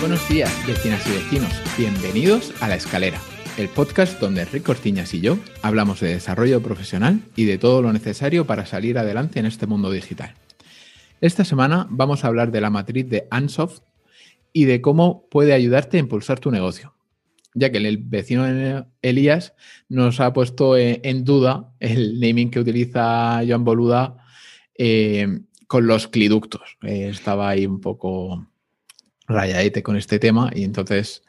Buenos días, vecinas y vecinos. Bienvenidos a La Escalera, el podcast donde Enrique Cortiñas y yo hablamos de desarrollo profesional y de todo lo necesario para salir adelante en este mundo digital. Esta semana vamos a hablar de la matriz de Ansoft y de cómo puede ayudarte a impulsar tu negocio, ya que el vecino Elías nos ha puesto en duda el naming que utiliza Joan Boluda eh, con los cliductos. Eh, estaba ahí un poco rayadete con este tema y entonces,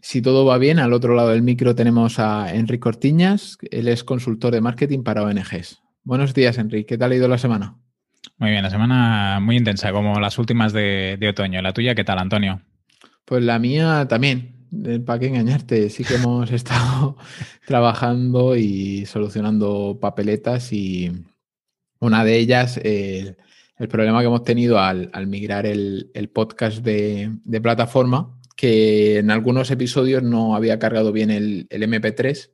si todo va bien, al otro lado del micro tenemos a Enrique Cortiñas, él es consultor de marketing para ONGs. Buenos días, Enrique, ¿qué tal ha ido la semana? Muy bien, la semana muy intensa, como las últimas de, de otoño. ¿La tuya qué tal, Antonio? Pues la mía también, eh, ¿para qué engañarte? Sí que hemos estado trabajando y solucionando papeletas y una de ellas, el problema que hemos tenido al, al migrar el, el podcast de, de, plataforma, que en algunos episodios no había cargado bien el, el MP3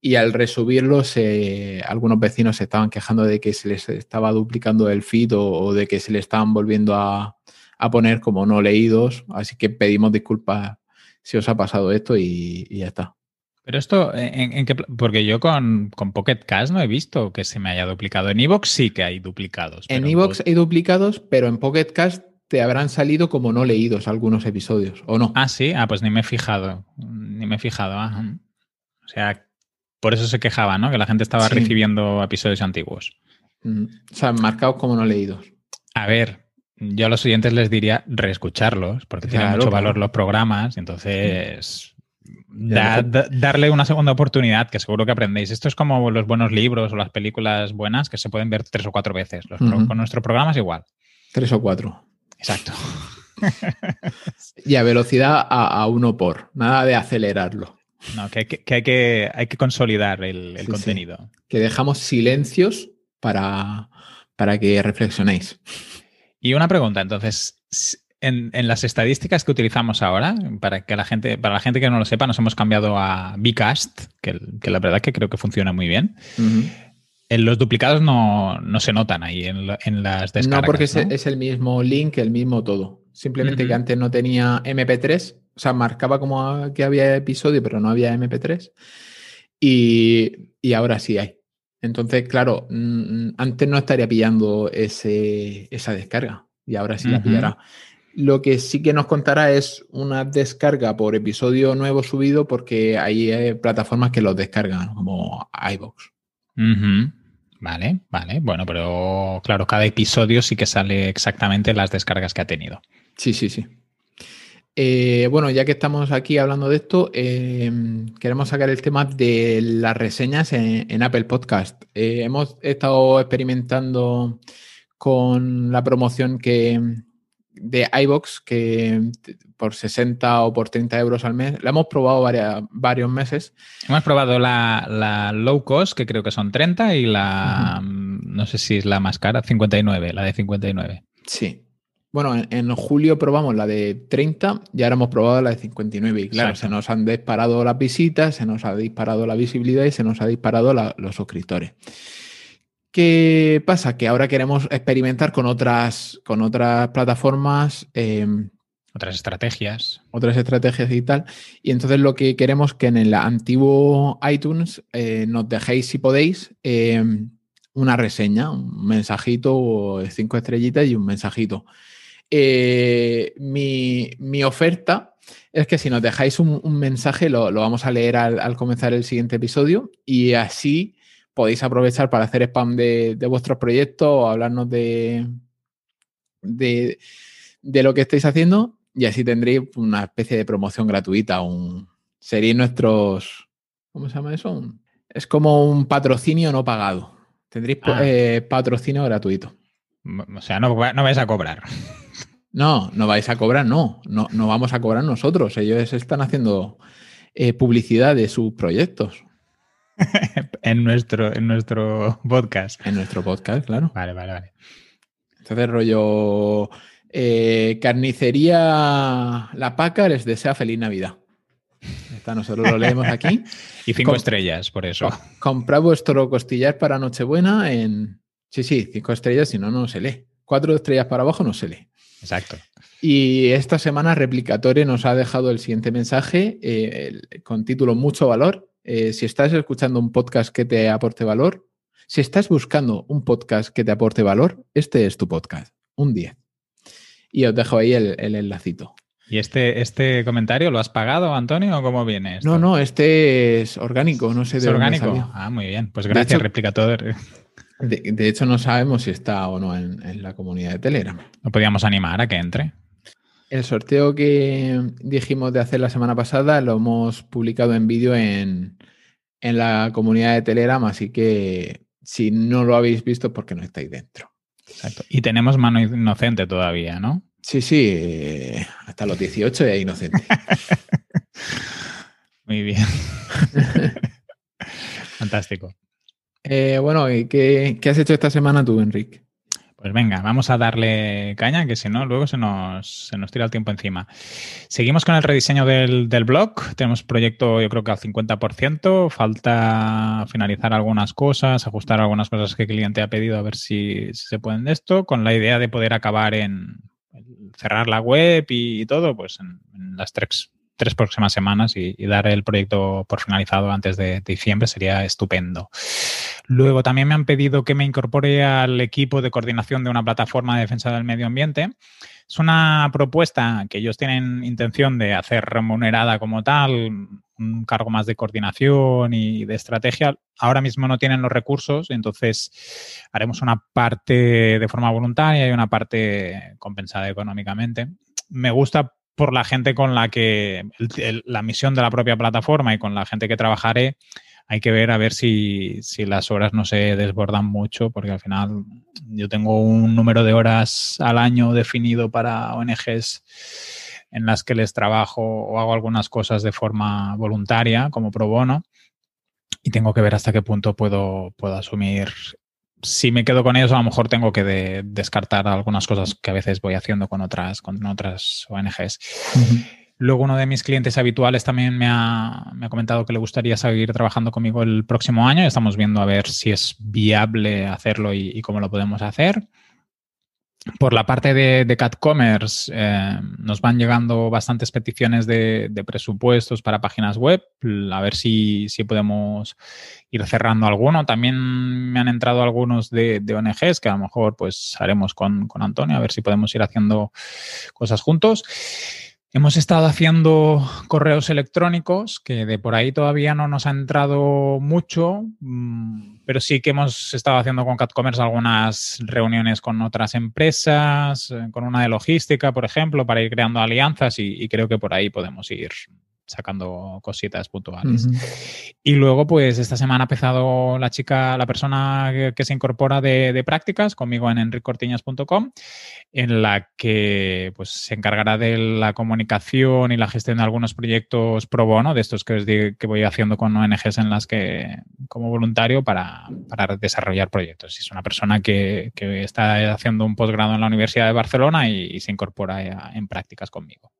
y al resubirlo se, algunos vecinos se estaban quejando de que se les estaba duplicando el feed o, o de que se le estaban volviendo a, a, poner como no leídos, así que pedimos disculpas si os ha pasado esto y, y ya está. Pero esto, ¿en, en qué, porque yo con, con, Pocket Cast no he visto que se me haya duplicado. En Evox sí que hay duplicados. En Evox hay duplicados, pero en Pocket Cast te habrán salido como no leídos algunos episodios, ¿o no? Ah, sí, ah, pues ni me he fijado. Ni me he fijado. Ah. O sea, por eso se quejaba, ¿no? Que la gente estaba sí. recibiendo episodios antiguos. Mm, o sea, marcados como no leídos. A ver, yo a los oyentes les diría reescucharlos, porque claro, tienen mucho valor los programas, entonces Da, da, darle una segunda oportunidad, que seguro que aprendéis. Esto es como los buenos libros o las películas buenas que se pueden ver tres o cuatro veces. Los, uh -huh. Con nuestro programa es igual. Tres o cuatro. Exacto. y a velocidad a, a, uno por, nada de acelerarlo. No, que hay que, que, hay, que hay que consolidar el, el sí, contenido. Sí. Que dejamos silencios para, para que reflexionéis. Y una pregunta, entonces, en, en, las estadísticas que utilizamos ahora, para que la gente, para la gente que no lo sepa, nos hemos cambiado a Bcast, que, que la verdad que creo que funciona muy bien. Uh -huh. En los duplicados no, no, se notan ahí en, en las descargas. No, porque ¿no? Es, es, el mismo link, el mismo todo. Simplemente uh -huh. que antes no tenía MP3, o sea, marcaba como que había episodio, pero no había MP3. Y, y ahora sí hay. Entonces, claro, antes no estaría pillando ese, esa descarga y ahora sí uh -huh. la pillará. Lo que sí que nos contará es una descarga por episodio nuevo subido porque hay eh, plataformas que los descargan, como iVoox. Uh -huh. Vale, vale. Bueno, pero claro, cada episodio sí que sale exactamente las descargas que ha tenido. Sí, sí, sí. Eh, bueno, ya que estamos aquí hablando de esto, eh, queremos sacar el tema de las reseñas en, en Apple Podcast. Eh, hemos estado experimentando con la promoción que, de iBox que por 60 o por 30 euros al mes, la hemos probado varias, varios meses. Hemos probado la, la, low cost, que creo que son 30, y la, uh -huh. no sé si es la más cara, 59, la de 59. Sí. Bueno, en, en, julio probamos la de 30 y ahora hemos probado la de 59. Y claro, Exacto. se nos han disparado las visitas, se nos ha disparado la visibilidad y se nos ha disparado la, los suscriptores. ¿Qué pasa? Que ahora queremos experimentar con otras, con otras plataformas. Eh, otras estrategias. Otras estrategias y tal. Y entonces lo que queremos que en el antiguo iTunes eh, nos dejéis, si podéis, eh, una reseña, un mensajito, cinco estrellitas y un mensajito. Eh, mi, mi, oferta es que si nos dejáis un, un mensaje, lo, lo, vamos a leer al, al comenzar el siguiente episodio y así podéis aprovechar para hacer spam de, de vuestros proyectos o hablarnos de, de, de, lo que estáis haciendo y así tendréis una especie de promoción gratuita. Un, seréis nuestros... ¿Cómo se llama eso? Un, es como un patrocinio no pagado. Tendréis ah. eh, patrocinio gratuito. O sea, no, no vais a cobrar. No, no vais a cobrar, no. No, no vamos a cobrar nosotros. Ellos están haciendo eh, publicidad de sus proyectos. en, nuestro, en nuestro podcast. En nuestro podcast, claro. Vale, vale, vale. Entonces, rollo eh, carnicería La Paca les desea feliz Navidad. Esta nosotros lo leemos aquí. y cinco estrellas, por eso. Comprad vuestro costillar para Nochebuena en. Sí, sí, cinco estrellas, si no, no se lee. Cuatro estrellas para abajo no se lee. Exacto. Y esta semana Replicatore nos ha dejado el siguiente mensaje eh, con título Mucho valor. Eh, si estás escuchando un podcast que te aporte valor, si estás buscando un podcast que te aporte valor, este es tu podcast, un 10. Y os dejo ahí el, el enlacito. ¿Y este, este comentario lo has pagado, Antonio, o cómo viene esto? No, no, este es orgánico, no sé de ¿Es orgánico? Ah, muy bien. Pues gracias, Replicatore. De, hecho, no sabemos si está o no en, la comunidad de Telegram. ¿Lo podíamos animar a que entre? El sorteo que dijimos de hacer la semana pasada lo hemos publicado en vídeo en, la comunidad de Telegram, así que si no lo habéis visto porque no estáis dentro. Exacto. Y tenemos mano inocente todavía, ¿no? Sí, sí, hasta los 18 es inocente. Muy bien. Fantástico. Eh, bueno, ¿y qué, has hecho esta semana tú, Enrique? Pues venga, vamos a darle caña, que si no, luego se nos, se nos tira el tiempo encima. Seguimos con el rediseño del, blog. Tenemos proyecto, yo creo que al 50%. Falta finalizar algunas cosas, ajustar algunas cosas que el cliente ha pedido, a ver si, se pueden de esto, con la idea de poder acabar en cerrar la web y, todo, pues en, las tres, tres próximas semanas y, dar el proyecto por finalizado antes de diciembre sería estupendo. Luego también me han pedido que me incorpore al equipo de coordinación de una plataforma de defensa del medio ambiente. Es una propuesta que ellos tienen intención de hacer remunerada como tal, un cargo más de coordinación y de estrategia. Ahora mismo no tienen los recursos, entonces haremos una parte de forma voluntaria y una parte compensada económicamente. Me gusta por la gente con la que, la misión de la propia plataforma y con la gente que trabajaré, hay que ver a ver si, las horas no se desbordan mucho, porque al final yo tengo un número de horas al año definido para ONGs en las que les trabajo o hago algunas cosas de forma voluntaria, como pro bono, y tengo que ver hasta qué punto puedo, puedo asumir. Si me quedo con ellos, a lo mejor tengo que descartar algunas cosas que a veces voy haciendo con otras, con otras ONGs. Luego uno de mis clientes habituales también me ha, comentado que le gustaría seguir trabajando conmigo el próximo año. Estamos viendo a ver si es viable hacerlo y, cómo lo podemos hacer. Por la parte de, de eh, nos van llegando bastantes peticiones de, presupuestos para páginas web. A ver si, podemos ir cerrando alguno. También me han entrado algunos de, ONGs que a lo mejor pues haremos con, con Antonio, a ver si podemos ir haciendo cosas juntos. Hemos estado haciendo correos electrónicos, que de por ahí todavía no nos ha entrado mucho, mm, pero sí que hemos estado haciendo con CatCommerce algunas reuniones con otras empresas, eh, con una de logística, por ejemplo, para ir creando alianzas y, creo que por ahí podemos ir sacando cositas puntuales. Y luego, pues esta semana ha empezado la chica, la persona que, se incorpora de, prácticas conmigo en enricortiñas.com, en la que pues se encargará de la comunicación y la gestión de algunos proyectos pro bono, de estos que os digo que voy haciendo con ONGs en las que, como voluntario, para, desarrollar proyectos. Es una persona que, está haciendo un posgrado en la Universidad de Barcelona y se incorpora en prácticas conmigo.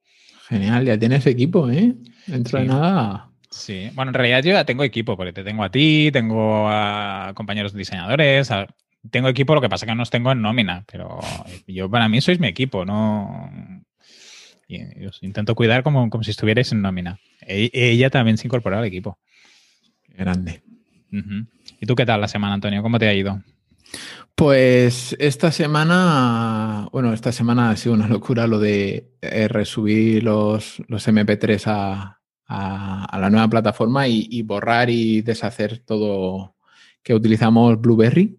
Genial, ya tienes equipo, ¿eh? Dentro de nada. Sí, bueno, en realidad yo ya tengo equipo, porque te tengo a ti, tengo a compañeros diseñadores, tengo equipo, lo que pasa es que no os tengo en nómina, pero yo para mí sois mi equipo, no. Y os intento cuidar como, como si estuvierais en nómina. E, ella también se incorporó al equipo. grande. ¿Y tú qué tal la semana, Antonio? ¿Cómo te ha ido? Pues esta semana, bueno, esta semana ha sido una locura lo de eh, resubir los, los MP3 a, la nueva plataforma y, borrar y deshacer todo que utilizamos Blueberry.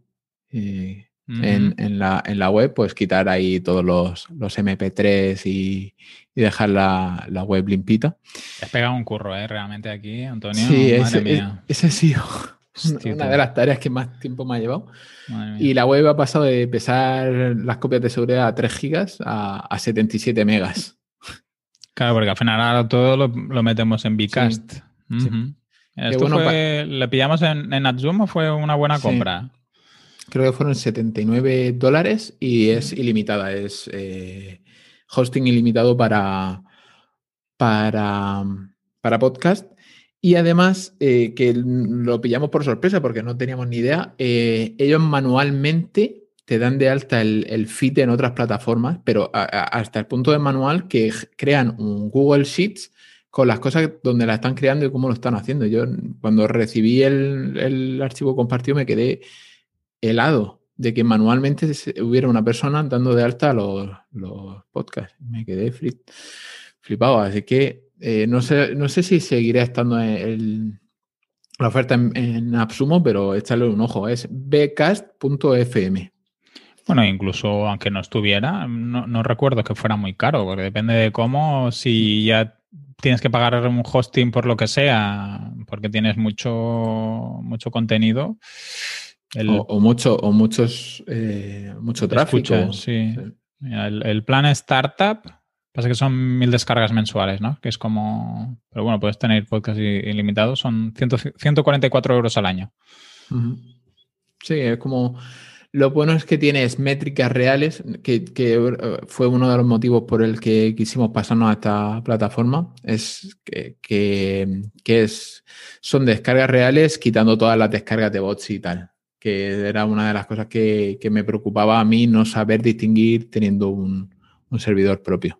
Eh, en, la, web, pues quitar ahí todos los, MP3 y, dejar la, web limpita. Te has pegado un curro, ¿eh? Realmente aquí, Antonio. Sí, ese, ese ha una de las tareas que más tiempo me ha llevado. Y la web ha pasado de pesar las copias de seguridad a 3 gigas a, 77 megas. Claro, porque al final ahora todo lo, metemos en Bcast. ¿Le pillamos en, en o fue una buena compra? creo que fueron 79 dólares y es ilimitada, es eh, hosting ilimitado para, para, para podcast. Y además, eh, que lo pillamos por sorpresa porque no teníamos ni idea, eh, ellos manualmente te dan de alta el, el feed en otras plataformas, pero hasta el punto de manual que crean un Google Sheets con las cosas donde la están creando y cómo lo están haciendo. Yo cuando recibí el, archivo compartido me quedé helado de que manualmente hubiera una persona dando de alta los podcasts. Me quedé flipado. Así que eh, no, sé, no sé si seguirá estando en la oferta en, en, Absumo, pero échale un ojo. Es bcast.fm. Bueno, incluso aunque no estuviera, no, no, recuerdo que fuera muy caro, porque depende de cómo, si ya tienes que pagar un hosting por lo que sea, porque tienes mucho, mucho contenido, o, mucho, o muchos, eh, mucho tráfico. sí. el, plan startup, pasa que son mil descargas mensuales, ¿no? Que es como. Pero bueno, puedes tener podcast ilimitados, son 144 euros al año. Sí, es como. Lo bueno es que tienes métricas reales, que, eh, fue uno de los motivos por el que quisimos pasarnos a esta plataforma, es que, que es, son descargas reales quitando todas las descargas de bots y tal que era una de las cosas que, me preocupaba a mí no saber distinguir teniendo un, servidor propio.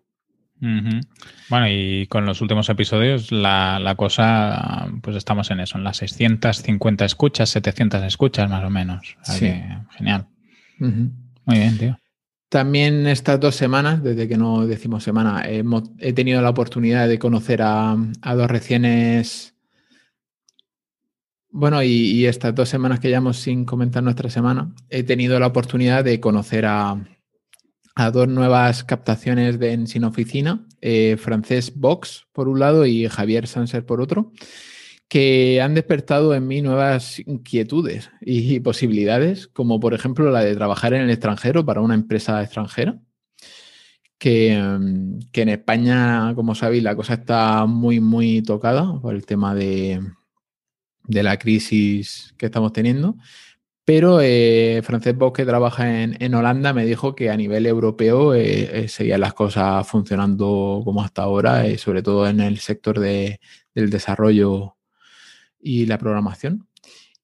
Bueno, y con los últimos episodios la, cosa, pues estamos en eso, en las 650 escuchas, 700 escuchas más o menos. sí. genial. Muy bien, tío. También estas dos semanas, desde que no decimos semana, he tenido la oportunidad de conocer a, a dos reciénes bueno, y, estas dos semanas que llevamos sin comentar nuestra semana, he tenido la oportunidad de conocer a, dos nuevas captaciones de en Sin Oficina, eh, Francés Box por un lado y Javier Sanser por otro, que han despertado en mí nuevas inquietudes y posibilidades, como por ejemplo la de trabajar en el extranjero para una empresa extranjera. Que, que en España, como sabéis, la cosa está muy, muy tocada por el tema de, de la crisis que estamos teniendo. Pero eh, Francesc Bosch, trabaja en, Holanda, me dijo que a nivel europeo eh, eh, seguían las cosas funcionando como hasta ahora, eh, sobre todo en el sector de, del desarrollo y la programación.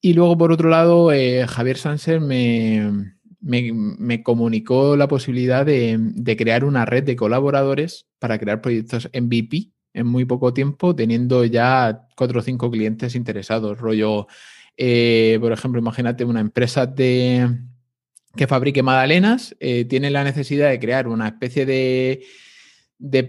Y luego, por otro lado, Javier me, me, comunicó la posibilidad de, de, crear una red de colaboradores para crear proyectos MVP en muy poco tiempo, teniendo ya cuatro o cinco clientes interesados. Rollo, eh, por ejemplo, imagínate una empresa de, que fabrique magdalenas, eh, tiene la necesidad de crear una especie de,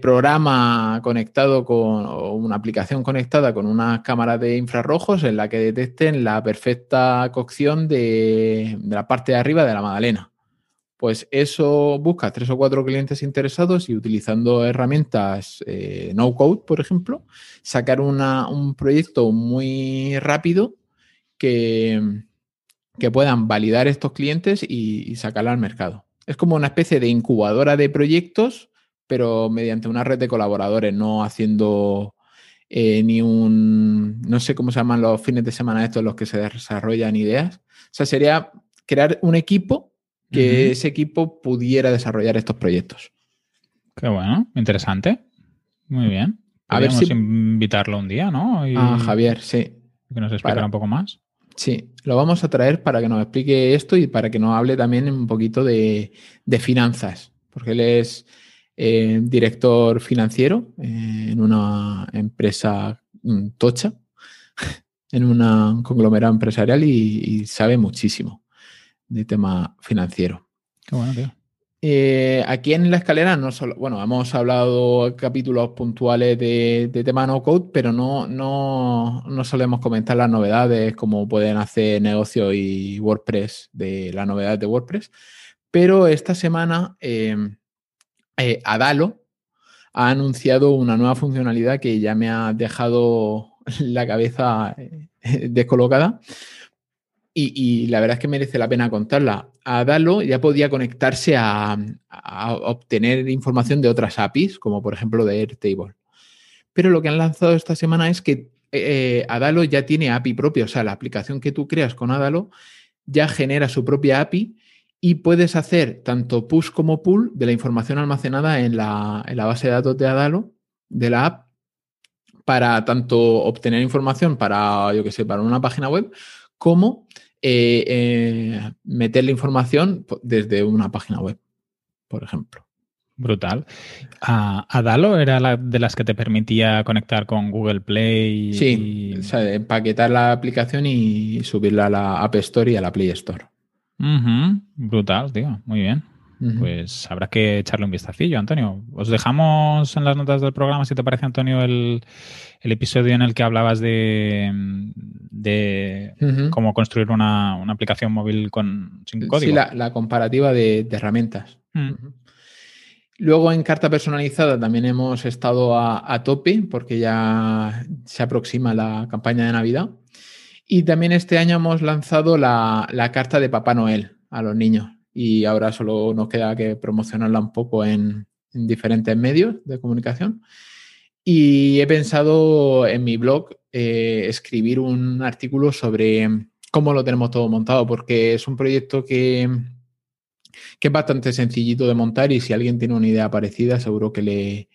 programa conectado con una aplicación conectada con unas cámaras de infrarrojos en la que detecten la perfecta cocción de, la parte de arriba de la magdalena. Pues eso busca tres o cuatro clientes interesados y utilizando herramientas eh, no code, por ejemplo, sacar un proyecto muy rápido que, que puedan validar estos clientes y, sacarlo al mercado. Es como una especie de incubadora de proyectos, pero mediante una red de colaboradores, no haciendo eh, ni un, no sé cómo se llaman los fines de semana estos los que se desarrollan ideas. O sea, sería crear un equipo que ese equipo pudiera desarrollar estos proyectos. Qué bueno, interesante. Muy bien. A ver si invitarlo un día, ¿no? A Javier, sí. Que nos explique un poco más. Sí, lo vamos a traer para que nos explique esto y para que nos hable también un poquito de, finanzas, porque él es eh, director financiero eh, en una empresa mm, tocha, en un conglomerado empresarial y sabe muchísimo de tema financiero. Qué bueno, tío. Eh, aquí en la escalera no solo, bueno, hemos hablado capítulos puntuales de, tema no code, pero no, no, no, solemos comentar las novedades, como pueden hacer negocio y WordPress de las novedades de WordPress. Pero esta semana eh, eh, Adalo ha anunciado una nueva funcionalidad que ya me ha dejado la cabeza descolocada y, la verdad es que merece la pena contarla. Adalo ya podía conectarse a, obtener información de otras APIs, como por ejemplo de Airtable. Pero lo que han lanzado esta semana es que eh, Adalo ya tiene API propia, o sea, la aplicación que tú creas con Adalo ya genera su propia API y puedes hacer tanto push como pull de la información almacenada en la, base de datos de Adalo, de la app, para tanto obtener información para, yo que sé, para una página web, como eh, eh, meter la información desde una página web, por ejemplo. Brutal. ¿Adalo era la de las que te permitía conectar con Google Play? Sí, o sea, empaquetar la aplicación y subirla a la App Store y a la Play Store. Brutal, tío. Muy bien. Pues habrá que echarle un vistacillo, Antonio. Os dejamos en las notas del programa, si te parece, Antonio, el, episodio en el que hablabas de, de cómo construir una, aplicación móvil con, sin código. Sí, la, comparativa de, herramientas. Mm. Luego en carta personalizada también hemos estado a, tope porque ya se aproxima la campaña de Navidad. Y también este año hemos lanzado la, carta de Papá Noel a los niños. Y ahora solo nos queda que promocionarla un poco en, diferentes medios de comunicación. Y he pensado en mi blog eh, escribir un artículo sobre cómo lo tenemos todo montado, porque es un proyecto que, que es bastante sencillito de montar y si alguien tiene una idea parecida, seguro que le,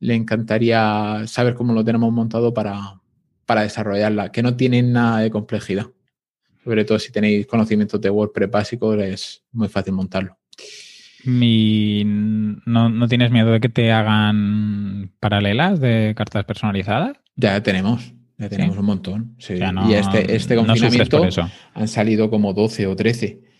encantaría saber cómo lo tenemos montado para, para desarrollarla, que no tiene nada de complejidad. Sobre todo si tenéis conocimientos de WordPress básicos, es muy fácil montarlo. ¿No, tienes miedo de que te hagan paralelas de cartas personalizadas? Ya tenemos, ya tenemos un montón. y este, este confinamiento han salido como 12 o 13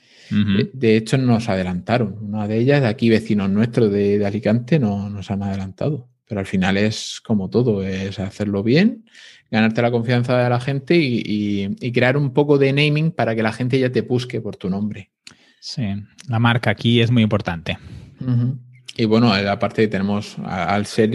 de, hecho, nos adelantaron. Una de ellas, de aquí vecinos nuestros de, Alicante, no, nos han adelantado. Pero al final es como todo, es hacerlo bien, ganarte la confianza de la gente y, crear un poco de naming para que la gente ya te busque por tu nombre. Sí, la marca aquí es muy importante. Y bueno, aparte tenemos, al ser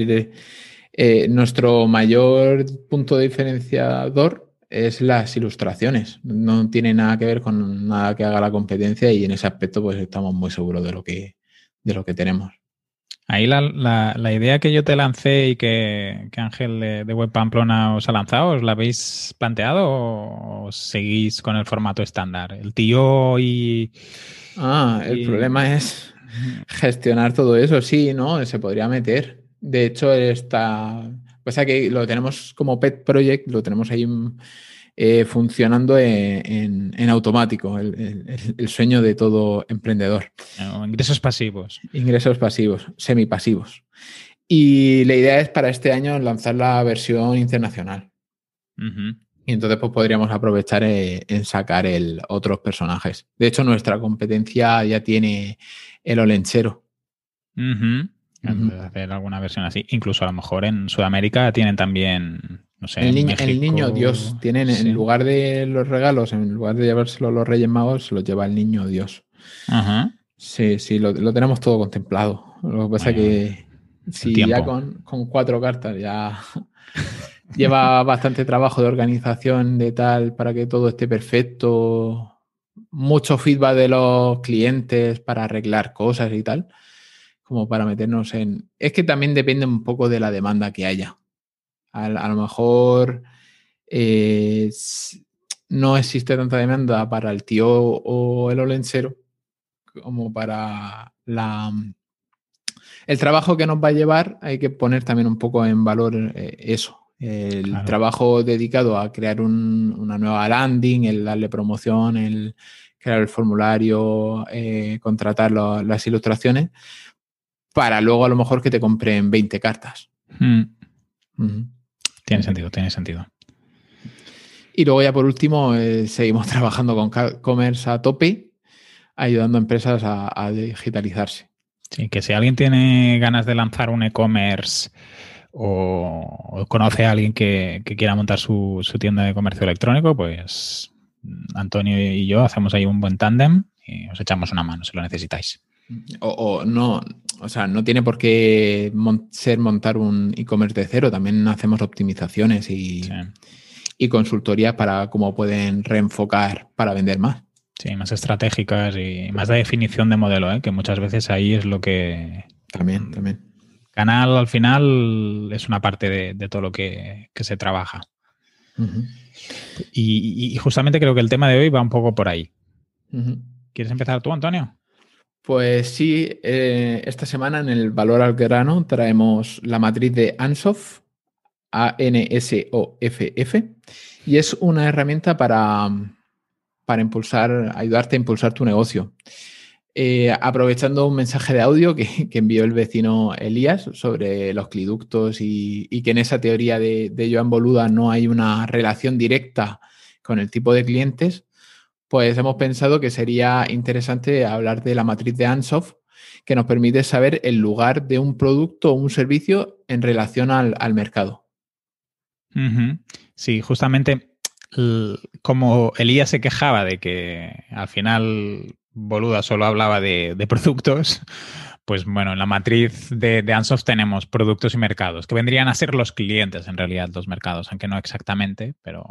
eh, nuestro mayor punto diferenciador, es las ilustraciones. No tiene nada que ver con nada que haga la competencia y en ese aspecto pues estamos muy seguros de lo que, de lo que tenemos. Ahí la, la, idea que yo te lancé y que, Ángel de, de, Web Pamplona os ha lanzado, ¿os la habéis planteado o seguís con el formato estándar? El tío y... Ah, el problema es gestionar todo eso, sí, ¿no? Se podría meter. De hecho, está Pasa que lo tenemos como pet project, lo tenemos ahí eh, funcionando en, automático, el, sueño de todo emprendedor. ingresos pasivos. Ingresos pasivos, semipasivos. Y la idea es para este año lanzar la versión internacional. Y entonces pues, podríamos aprovechar eh, en sacar el, otros personajes. De hecho, nuestra competencia ya tiene el olenchero hacer alguna versión así. Incluso a lo mejor en Sudamérica tienen también, no sé. El niño, el niño Dios. Tienen, en lugar de los regalos, en lugar de llevárselo los Reyes Magos, se los lleva el niño Dios. Ajá. Sí, sí, lo, tenemos todo contemplado. Lo que pasa es que si ya con, cuatro cartas ya lleva bastante trabajo de organización de tal para que todo esté perfecto, mucho feedback de los clientes para arreglar cosas y tal como para meternos en... Es que también depende un poco de la demanda que haya. A, lo mejor eh, no existe tanta demanda para el tío o el olencero como para la... El trabajo que nos va a llevar hay que poner también un poco en valor eh, eso, el trabajo dedicado a crear una nueva landing, el darle promoción, el crear el formulario, eh, contratar las ilustraciones, para luego a lo mejor que te compren 20 cartas. Hmm. Tiene sentido, tiene sentido. Y luego ya por último, eh, seguimos trabajando con commerce a tope, ayudando a empresas a, digitalizarse. Sí, que si alguien tiene ganas de lanzar un e-commerce o, conoce a alguien que, quiera montar su, su, tienda de comercio electrónico, pues Antonio y yo hacemos ahí un buen tándem y os echamos una mano si lo necesitáis. O, no, o sea, no tiene por qué ser montar un e-commerce de cero, también hacemos optimizaciones y, y consultorías para cómo pueden reenfocar para vender más. Sí, más estratégicas y más de definición de modelo, ¿eh? que muchas veces ahí es lo que... También, también. Canal al final es una parte de, todo lo que, se trabaja. y, justamente creo que el tema de hoy va un poco por ahí. ¿Quieres empezar tú, Antonio? Pues sí, eh, esta semana en el Valor al Grano traemos la matriz de Ansoff, A-N-S-O-F-F, y es una herramienta para, para impulsar, ayudarte a impulsar tu negocio. Eh, aprovechando un mensaje de audio que, envió el vecino Elías sobre los cliductos y, que en esa teoría de, de, Joan Boluda no hay una relación directa con el tipo de clientes, pues hemos pensado que sería interesante hablar de la matriz de Ansoff, que nos permite saber el lugar de un producto o un servicio en relación al, mercado. Sí, justamente como Elías se quejaba de que al final Boluda solo hablaba de, productos, pues bueno, en la matriz de, de, Ansoft tenemos productos y mercados, que vendrían a ser los clientes en realidad, los mercados, aunque no exactamente, pero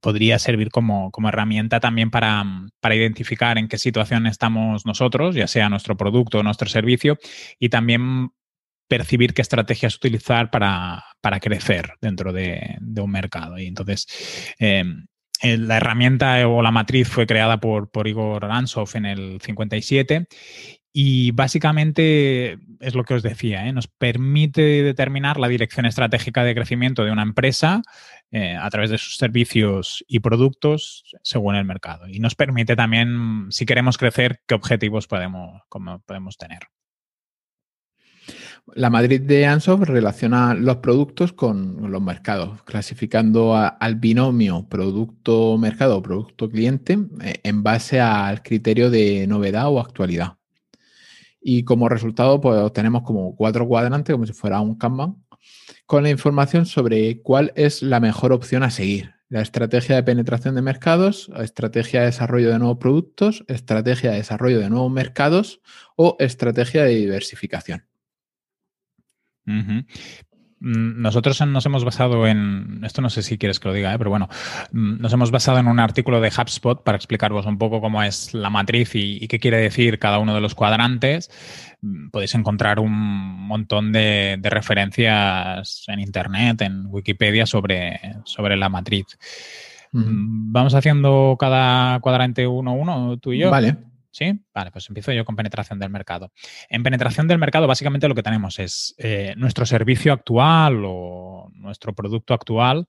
podría servir como, herramienta también para, identificar en qué situación estamos nosotros, ya sea nuestro producto o nuestro servicio, y también percibir qué estrategias utilizar para, crecer dentro de, un mercado. Y entonces, em, la herramienta o la matriz fue creada por, por Igor Ansoff en el 57 y básicamente es lo que os decía, ¿eh? nos permite determinar la dirección estratégica de crecimiento de una empresa eh, a través de sus servicios y productos según el mercado. Y nos permite también, si queremos crecer, qué objetivos podemos, podemos tener. La Madrid de Ansoff relaciona los productos con los mercados, clasificando al binomio producto-mercado o producto-cliente eh, en base al criterio de novedad o actualidad. Y como resultado, pues tenemos como cuatro cuadrantes, como si fuera un Kanban, con la información sobre cuál es la mejor opción a seguir. La estrategia de penetración de mercados, estrategia de desarrollo de nuevos productos, estrategia de desarrollo de nuevos mercados o estrategia de diversificación. Nosotros nos hemos basado en, esto no sé si quieres que lo diga, ¿eh? pero bueno, mm, nos hemos basado en un artículo de HubSpot para explicaros un poco cómo es la matriz y, qué quiere decir cada uno de los cuadrantes. Mm, podéis encontrar un montón de, referencias en Internet, en Wikipedia sobre, sobre la matriz. Vamos haciendo cada cuadrante uno a uno, tú y yo. Vale. ¿Sí? Vale, pues empiezo yo con penetración del mercado. En penetración del mercado, básicamente lo que tenemos es eh, nuestro servicio actual o nuestro producto actual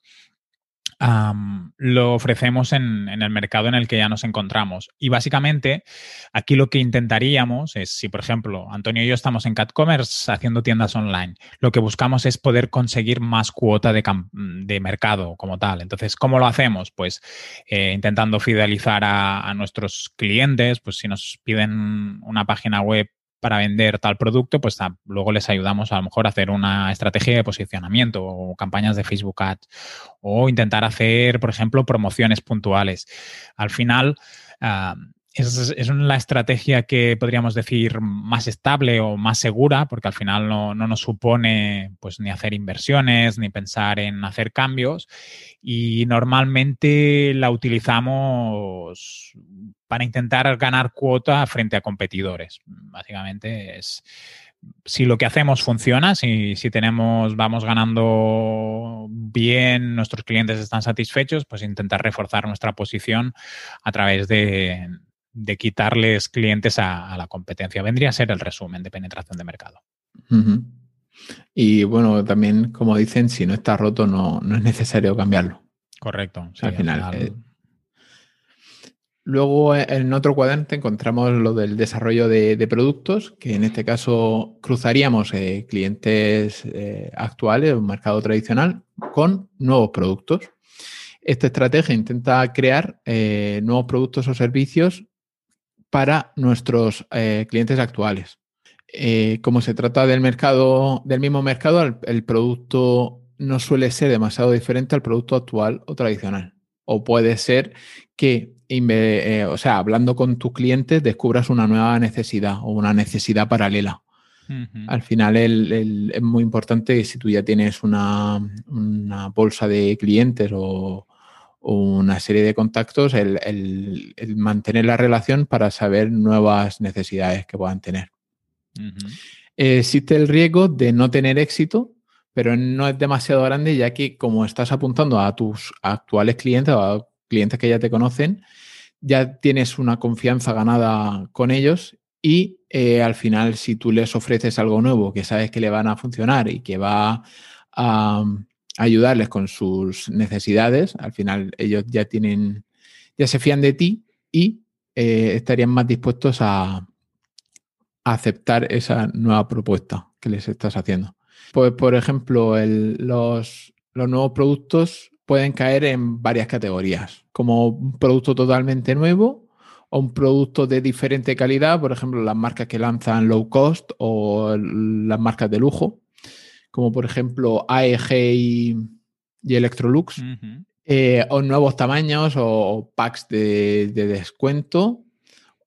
lo ofrecemos en, el mercado en el que ya nos encontramos. Y básicamente, aquí lo que intentaríamos es, si por ejemplo Antonio y yo estamos en CatCommerce haciendo tiendas online, lo que buscamos es poder conseguir más cuota de, mercado como tal. Entonces, ¿cómo lo hacemos? Pues eh, intentando fidelizar a, a nuestros clientes, pues si nos piden una página web para vender tal producto, pues luego les ayudamos a lo mejor a hacer una estrategia de posicionamiento o campañas de Facebook Ads o intentar hacer, por ejemplo, promociones puntuales. Al final, ah, es, es, la estrategia que podríamos decir más estable o más segura, porque al final no, nos supone pues ni hacer inversiones ni pensar en hacer cambios. Y normalmente la utilizamos para intentar ganar cuota frente a competidores. Básicamente es si lo que hacemos funciona, si, si, tenemos, vamos ganando bien, nuestros clientes están satisfechos, pues intentar reforzar nuestra posición a través de, de quitarles clientes a, la competencia. Vendría a ser el resumen de penetración de mercado. Y bueno, también, como dicen, si no está roto, no, es necesario cambiarlo. Correcto. al final. Eh, luego, en otro cuadrante encontramos lo del desarrollo de, productos, que en este caso cruzaríamos eh, clientes eh, actuales, un mercado tradicional, con nuevos productos. Esta estrategia intenta crear nuevos productos o servicios para nuestros eh, clientes actuales. Eh, como se trata del mercado, del mismo mercado, el, producto no suele ser demasiado diferente al producto actual o tradicional. O puede ser que, eh, o sea, hablando con tus clientes, descubras una nueva necesidad o una necesidad paralela. Al final es muy importante que si tú ya tienes una, una bolsa de clientes o, una serie de contactos, el, mantener la relación para saber nuevas necesidades que puedan tener. existe el riesgo de no tener éxito, pero no es demasiado grande, ya que como estás apuntando a tus actuales clientes o a clientes que ya te conocen, ya tienes una confianza ganada con ellos y eh, al final si tú les ofreces algo nuevo que sabes que le van a funcionar y que va a, ayudarles con sus necesidades, al final ellos ya tienen, ya se fían de ti y eh, estarían más dispuestos a, aceptar esa nueva propuesta que les estás haciendo. Pues, por ejemplo, los, los nuevos productos pueden caer en varias categorías, como un producto totalmente nuevo o un producto de diferente calidad, por ejemplo, las marcas que lanzan low cost o las marcas de lujo, como por ejemplo AEG y, Electrolux, eh, o nuevos tamaños o, packs de, descuento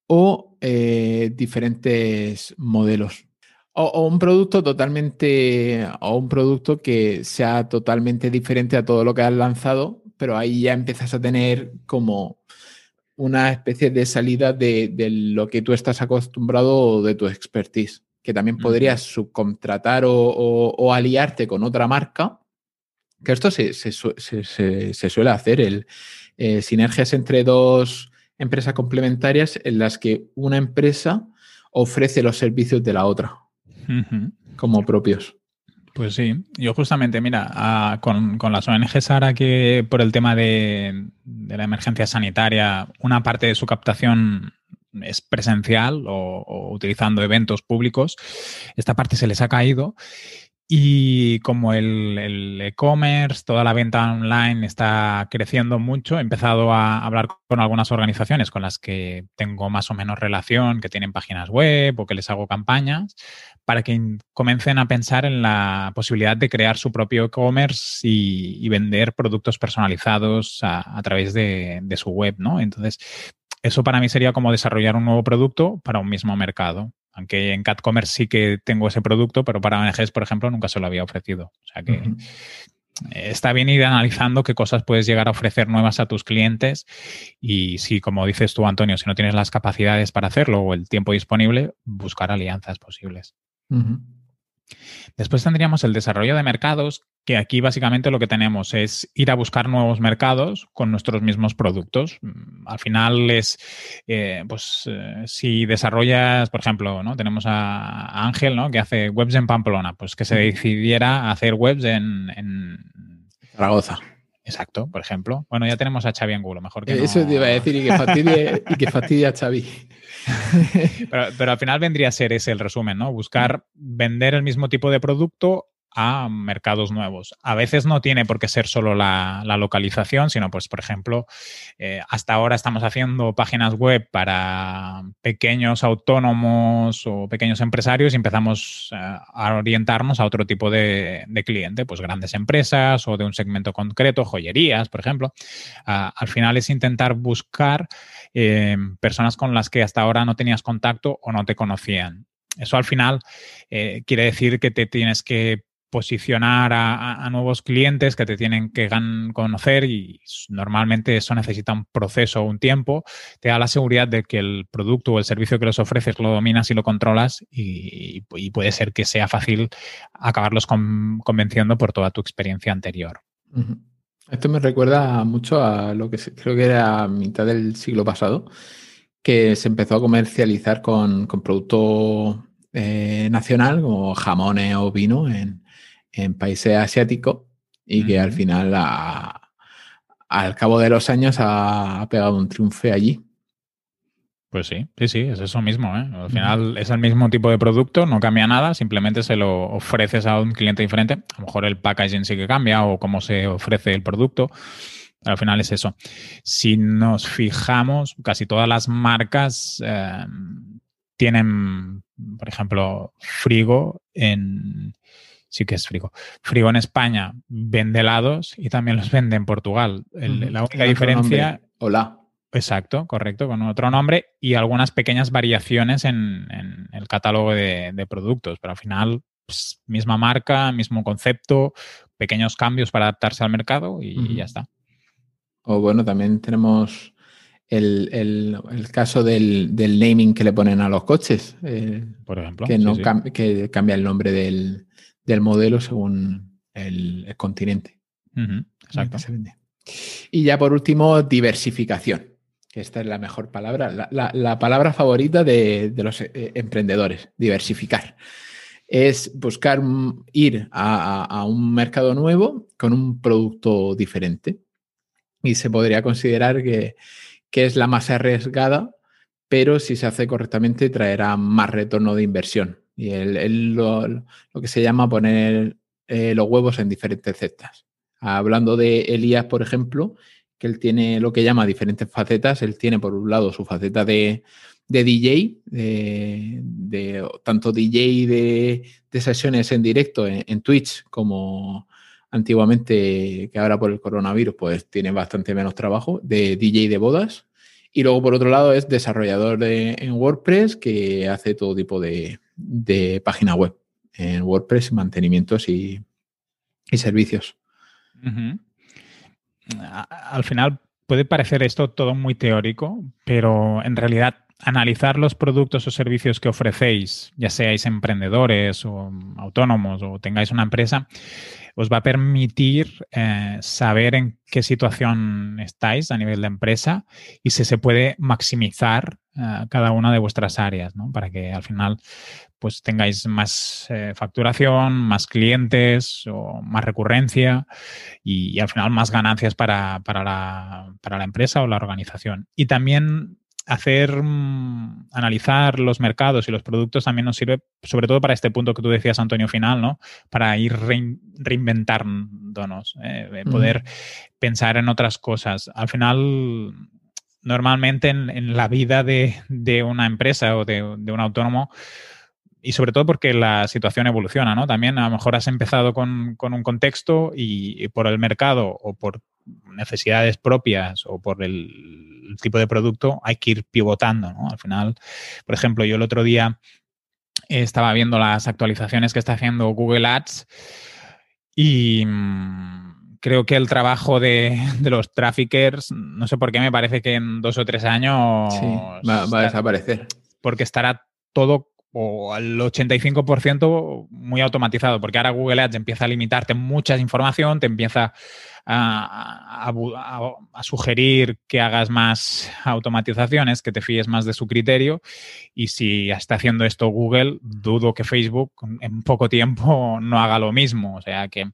o eh, diferentes modelos. O, un producto totalmente, o un producto que sea totalmente diferente a todo lo que has lanzado, pero ahí ya empiezas a tener como una especie de salida de, lo que tú estás acostumbrado o de tu expertise, que también podrías subcontratar o, aliarte con otra marca, que esto se, suele hacer, el, eh, sinergias entre dos empresas complementarias en las que una empresa ofrece los servicios de la otra como propios. Pues sí, yo justamente, mira, con, las ONGs ahora que por el tema de, la emergencia sanitaria, una parte de su captación es presencial o, utilizando eventos públicos, esta parte se les ha caído y como el e-commerce, toda la venta online está creciendo mucho, he empezado a hablar con algunas organizaciones con las que tengo más o menos relación, que tienen páginas web o que les hago campañas, para que comiencen a pensar en la posibilidad de crear su propio e-commerce y, vender productos personalizados a, través de, de, su web, ¿no? Entonces, eso para mí sería como desarrollar un nuevo producto para un mismo mercado. Aunque en CatCommerce sí que tengo ese producto, pero para ONGs, por ejemplo, nunca se lo había ofrecido. O sea que está bien ir analizando qué cosas puedes llegar a ofrecer nuevas a tus clientes. Y si, como dices tú, Antonio, si no tienes las capacidades para hacerlo o el tiempo disponible, buscar alianzas posibles. Después tendríamos el desarrollo de mercados, que aquí básicamente lo que tenemos es ir a buscar nuevos mercados con nuestros mismos productos. Mm, al final es, eh, pues, eh, si desarrollas, por ejemplo, ¿no? tenemos a Ángel, ¿no? Que hace webs en Pamplona, pues que se decidiera hacer webs en, Zaragoza. Exacto, por ejemplo. Bueno, ya tenemos a Xavi Angulo, mejor que Eso te iba a decir, y que fastidie, y que fastidie a Xavi. pero, al final vendría a ser ese el resumen, ¿no? Buscar vender el mismo tipo de producto a mercados nuevos. A veces no tiene por qué ser solo la, localización, sino pues, por ejemplo, eh, hasta ahora estamos haciendo páginas web para pequeños autónomos o pequeños empresarios y empezamos eh, a orientarnos a otro tipo de, cliente, pues grandes empresas o de un segmento concreto, joyerías, por ejemplo. Ah, al final es intentar buscar eh, personas con las que hasta ahora no tenías contacto o no te conocían. Eso al final quiere decir que te tienes que posicionar a, nuevos clientes que te tienen que conocer y normalmente eso necesita un proceso o un tiempo, te da la seguridad de que el producto o el servicio que les ofreces lo dominas y lo controlas y, puede ser que sea fácil acabarlos convenciendo por toda tu experiencia anterior. Esto me recuerda mucho a lo que creo que era a mitad del siglo pasado, que se empezó a comercializar con, producto eh, nacional como jamones o vino en países asiáticos y que al final, al cabo de los años, ha, pegado un triunfo allí. Pues sí, sí, sí, es eso mismo. ¿eh? Al final es el mismo tipo de producto, no cambia nada, simplemente se lo ofreces a un cliente diferente. A lo mejor el packaging sí que cambia o cómo se ofrece el producto. Al final es eso. Si nos fijamos, casi todas las marcas eh, tienen, por ejemplo, frigo en, sí que es frigo. Frigo en España vende helados y también los vende en Portugal. La única diferencia. Hola. Exacto, correcto, con otro nombre y algunas pequeñas variaciones en, el catálogo de, productos, pero al final, pues, misma marca, mismo concepto, pequeños cambios para adaptarse al mercado y, ya está. O bueno, también tenemos el, caso del, naming que le ponen a los coches. Eh, Por ejemplo. Que, no que cambia el nombre del, del modelo según el, continente. exacto. Y ya por último, diversificación, esta es la mejor palabra, la, palabra favorita de, los eh, emprendedores, diversificar. Es buscar ir a, un mercado nuevo con un producto diferente. Y se podría considerar que, es la más arriesgada, pero si se hace correctamente traerá más retorno de inversión. Y el, lo, que se llama poner eh, los huevos en diferentes cestas. Hablando de Elías, por ejemplo, que él tiene lo que llama diferentes facetas. Él tiene, por un lado, su faceta de, DJ, de, tanto DJ de, sesiones en directo en, Twitch como antiguamente, que ahora por el coronavirus, pues tiene bastante menos trabajo, de DJ de bodas. Y luego, por otro lado, es desarrollador en WordPress que hace todo tipo de, página web en WordPress, mantenimientos y, servicios. Al final puede parecer esto todo muy teórico, pero en realidad analizar los productos o servicios que ofrecéis, ya seáis emprendedores o autónomos o tengáis una empresa, os va a permitir eh, saber en qué situación estáis a nivel de empresa y si se puede maximizar eh, cada una de vuestras áreas, ¿no? Para que al final pues tengáis más eh, facturación, más clientes o más recurrencia y, al final más ganancias para, la, para la empresa o la organización. Y también hacer, mm, analizar los mercados y los productos también nos sirve, sobre todo para este punto que tú decías, Antonio, final, ¿no? Para ir reinventándonos, eh, poder pensar en otras cosas. Al final, normalmente en, la vida de, una empresa o de, un autónomo, y sobre todo porque la situación evoluciona, ¿no? También a lo mejor has empezado con, un contexto y, por el mercado o por necesidades propias o por el, tipo de producto hay que ir pivotando, ¿no? Al final, por ejemplo, yo el otro día estaba viendo las actualizaciones que está haciendo Google Ads y mm, creo que el trabajo de, los traffickers, no sé por qué me parece que en dos o tres años va, va a desaparecer. Porque estará todo o al 85% muy automatizado, porque ahora Google Ads empieza a limitarte mucha información, te empieza a, sugerir que hagas más automatizaciones, que te fíes más de su criterio. Y si está haciendo esto Google, dudo que Facebook en poco tiempo no haga lo mismo. O sea que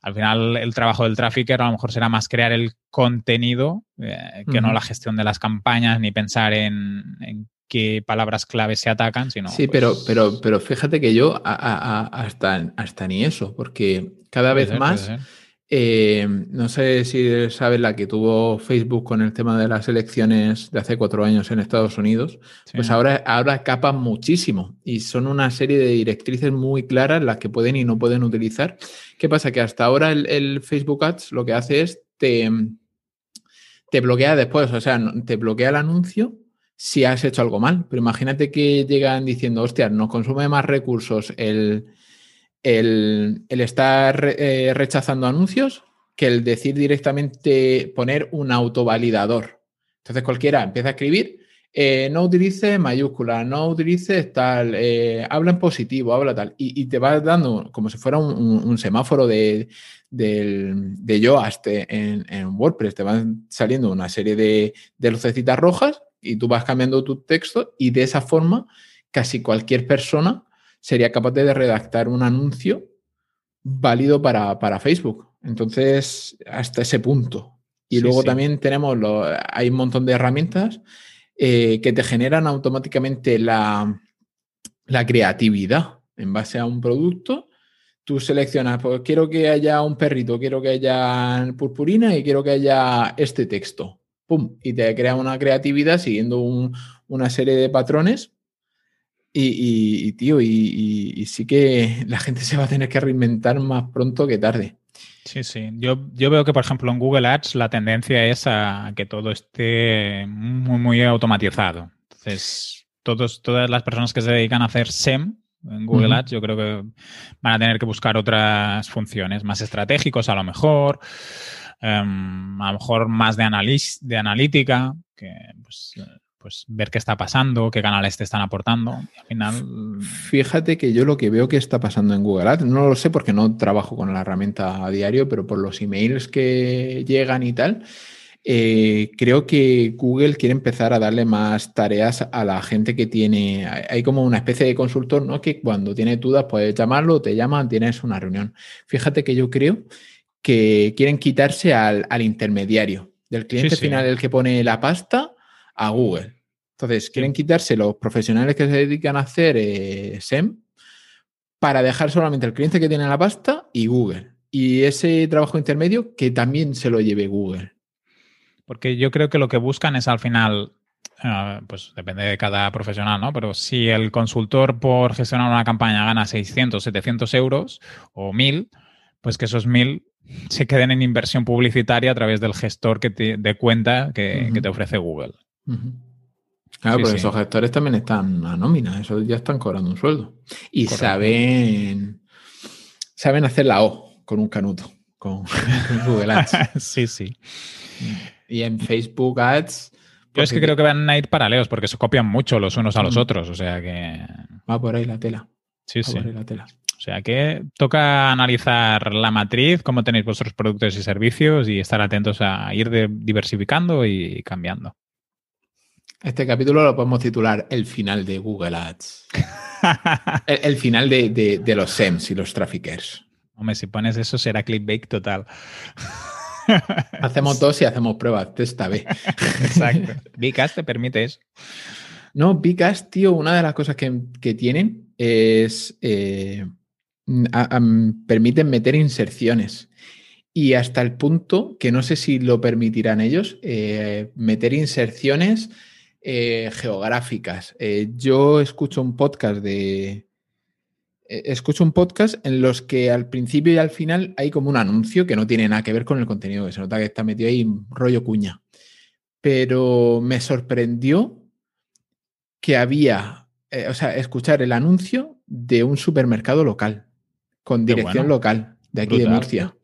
al final el trabajo del trafficker a lo mejor será más crear el contenido eh, que no la gestión de las campañas ni pensar en, en qué palabras claves se atacan, sino... Sí, pero, pues pero, pero fíjate que yo hasta, hasta ni eso, porque cada vez más, eh, no sé si sabes la que tuvo Facebook con el tema de las elecciones de hace cuatro años en Estados Unidos, pues ahora, ahora capan muchísimo y son una serie de directrices muy claras las que pueden y no pueden utilizar. ¿Qué pasa? Que hasta ahora el, el Facebook Ads lo que hace es te, te bloquea después, o sea, te bloquea el anuncio si has hecho algo mal. Pero imagínate que llegan diciendo, hostia, nos consume más recursos el, el, estar eh, rechazando anuncios que el decir directamente poner un autovalidador. Entonces cualquiera empieza a escribir, eh, no utilice mayúscula, no utilice tal, eh, habla en positivo, habla tal, y, te va dando como si fuera un, semáforo de, de, de Yoast en, en, WordPress, te van saliendo una serie de, de lucecitas rojas y tú vas cambiando tu texto y de esa forma casi cualquier persona sería capaz de redactar un anuncio válido para, Facebook. Entonces, hasta ese punto. Y luego también tenemos, lo, hay un montón de herramientas eh, que te generan automáticamente la, la creatividad en base a un producto tú seleccionas, pues quiero que haya un perrito, quiero que haya purpurina y quiero que haya este texto. Y te crea una creatividad siguiendo una serie de patrones. Y, tío, y, sí que la gente se va a tener que reinventar más pronto que tarde. Sí, sí. Yo, yo veo que, por ejemplo, en Google Ads la tendencia es a que todo esté muy, muy automatizado. Entonces, todos, todas las personas que se dedican a hacer SEM en Google Ads, yo creo que van a tener que buscar otras funciones más estratégicos a lo mejor. Em, a lo mejor más de, de analítica, que pues, pues, ver qué está pasando, qué canales te están aportando. al final... Fíjate que yo lo que veo que está pasando en Google Ads, no lo sé porque no trabajo con la herramienta a diario, pero por los emails que llegan y tal, eh, creo que Google quiere empezar a darle más tareas a la gente que tiene, hay como una especie de consultor, ¿no? Que cuando tiene dudas puedes llamarlo, te llaman, tienes una reunión. Fíjate que yo creo que quieren quitarse al, intermediario, del cliente final, el que pone la pasta, a Google. Entonces, quieren quitarse los profesionales que se dedican a hacer eh, SEM para dejar solamente el cliente que tiene la pasta y Google. Y ese trabajo intermedio que también se lo lleve Google. Porque yo creo que lo que buscan es al final, eh, pues depende de cada profesional, ¿no? Pero si el consultor por gestionar una campaña gana 600, 700 euros o 1000, pues que esos 1000 se queden en inversión publicitaria a través del gestor que de cuenta que, te ofrece Google. Claro, pero esos gestores también están a nómina, esos ya están cobrando un sueldo. Y saben, saben hacer la O con un canuto, con Google Ads. sí, sí. Y en Facebook Ads. Yo es que creo que van a ir paralelos porque se copian mucho los unos a los otros, o sea que. Va por ahí la tela. Sí, sí. O sea que toca analizar la matriz, cómo tenéis vuestros productos y servicios y estar atentos a ir diversificando y cambiando. Este capítulo lo podemos titular El final de Google Ads. el, final de, los SEMs y los traffickers. Hombre, si pones eso será clickbait total. hacemos dos y hacemos pruebas, testa B. Exacto. Vicast te permite eso. No, Vicast, tío, una de las cosas que, tienen es. Eh, permiten meter inserciones. Y hasta el punto que no sé si lo permitirán ellos, eh, meter inserciones eh, geográficas. Eh, yo escucho un podcast de. Escucho un podcast en los que al principio y al final hay como un anuncio que no tiene nada que ver con el contenido, que se nota que está metido ahí rollo cuña. Pero me sorprendió que había, o sea, escuchar el anuncio de un supermercado local, con dirección local, de aquí de Murcia.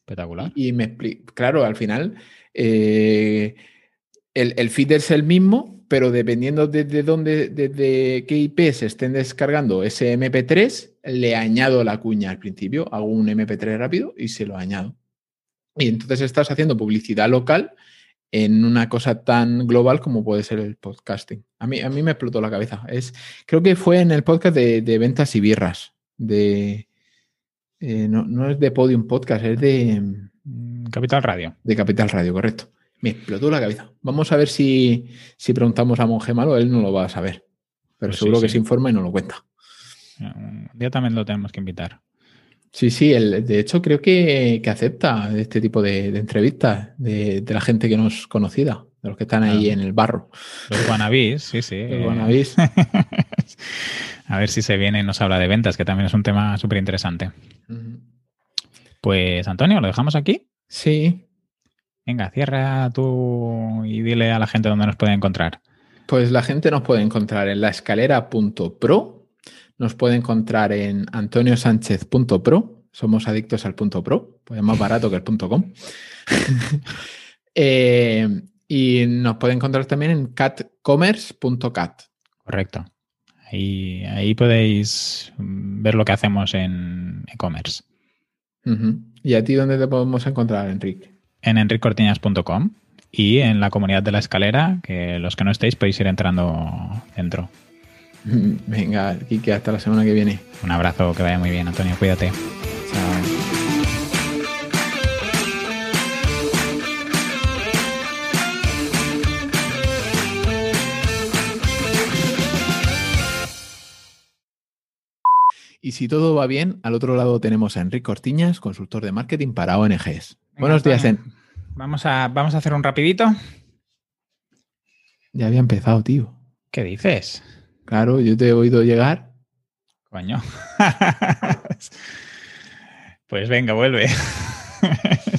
Espectacular. Y, me explico, claro, al final el, feed es el mismo, pero dependiendo de, dónde, desde qué IP se estén descargando ese MP3, le añado la cuña al principio, hago un MP3 rápido y se lo añado. Y entonces estás haciendo publicidad local en una cosa tan global como puede ser el podcasting. A mí, a mí me explotó la cabeza. Es, creo que fue en el podcast de, ventas y birras. De, eh, no, no, es de Podium Podcast, es de... Mm, Capital Radio. De Capital Radio, correcto me explotó la cabeza. Vamos a ver si, si preguntamos a Monje Malo, él no lo va a saber. Pero pues seguro que se informa y no lo cuenta. Un día también lo tenemos que invitar. Sí, sí, él, de hecho creo que, acepta este tipo de, entrevistas de, la gente que no es conocida, de los que están ahí en el barro. Los guanabis, sí, sí. Los guanabis. a ver si se viene y nos habla de ventas, que también es un tema súper interesante. Pues Antonio, ¿lo dejamos aquí? Sí, Venga, cierra tú y dile a la gente dónde nos puede encontrar. Pues la gente nos puede encontrar en laescalera.pro, nos puede encontrar en antoniosánchez.pro, somos adictos al punto pro, pues es más barato que el punto com. Eh, y nos puede encontrar también en catcommerce.cat. Correcto. Ahí, ahí podéis ver lo que hacemos en e-commerce. ¿Y a ti dónde te podemos encontrar, Enrique? en enricortiñas.com y en la comunidad de la escalera, que los que no estéis podéis ir entrando dentro. Venga, Kike, hasta la semana que viene. Un abrazo, que vaya muy bien, Antonio, cuídate. Chao. Y si todo va bien, al otro lado tenemos a Enrique Cortiñas, consultor de marketing para ONGs. Buenos días, En. Vamos a, vamos a hacer un rapidito. Ya había empezado, tío. ¿Qué dices? Claro, yo te he oído llegar. Coño. pues venga, vuelve.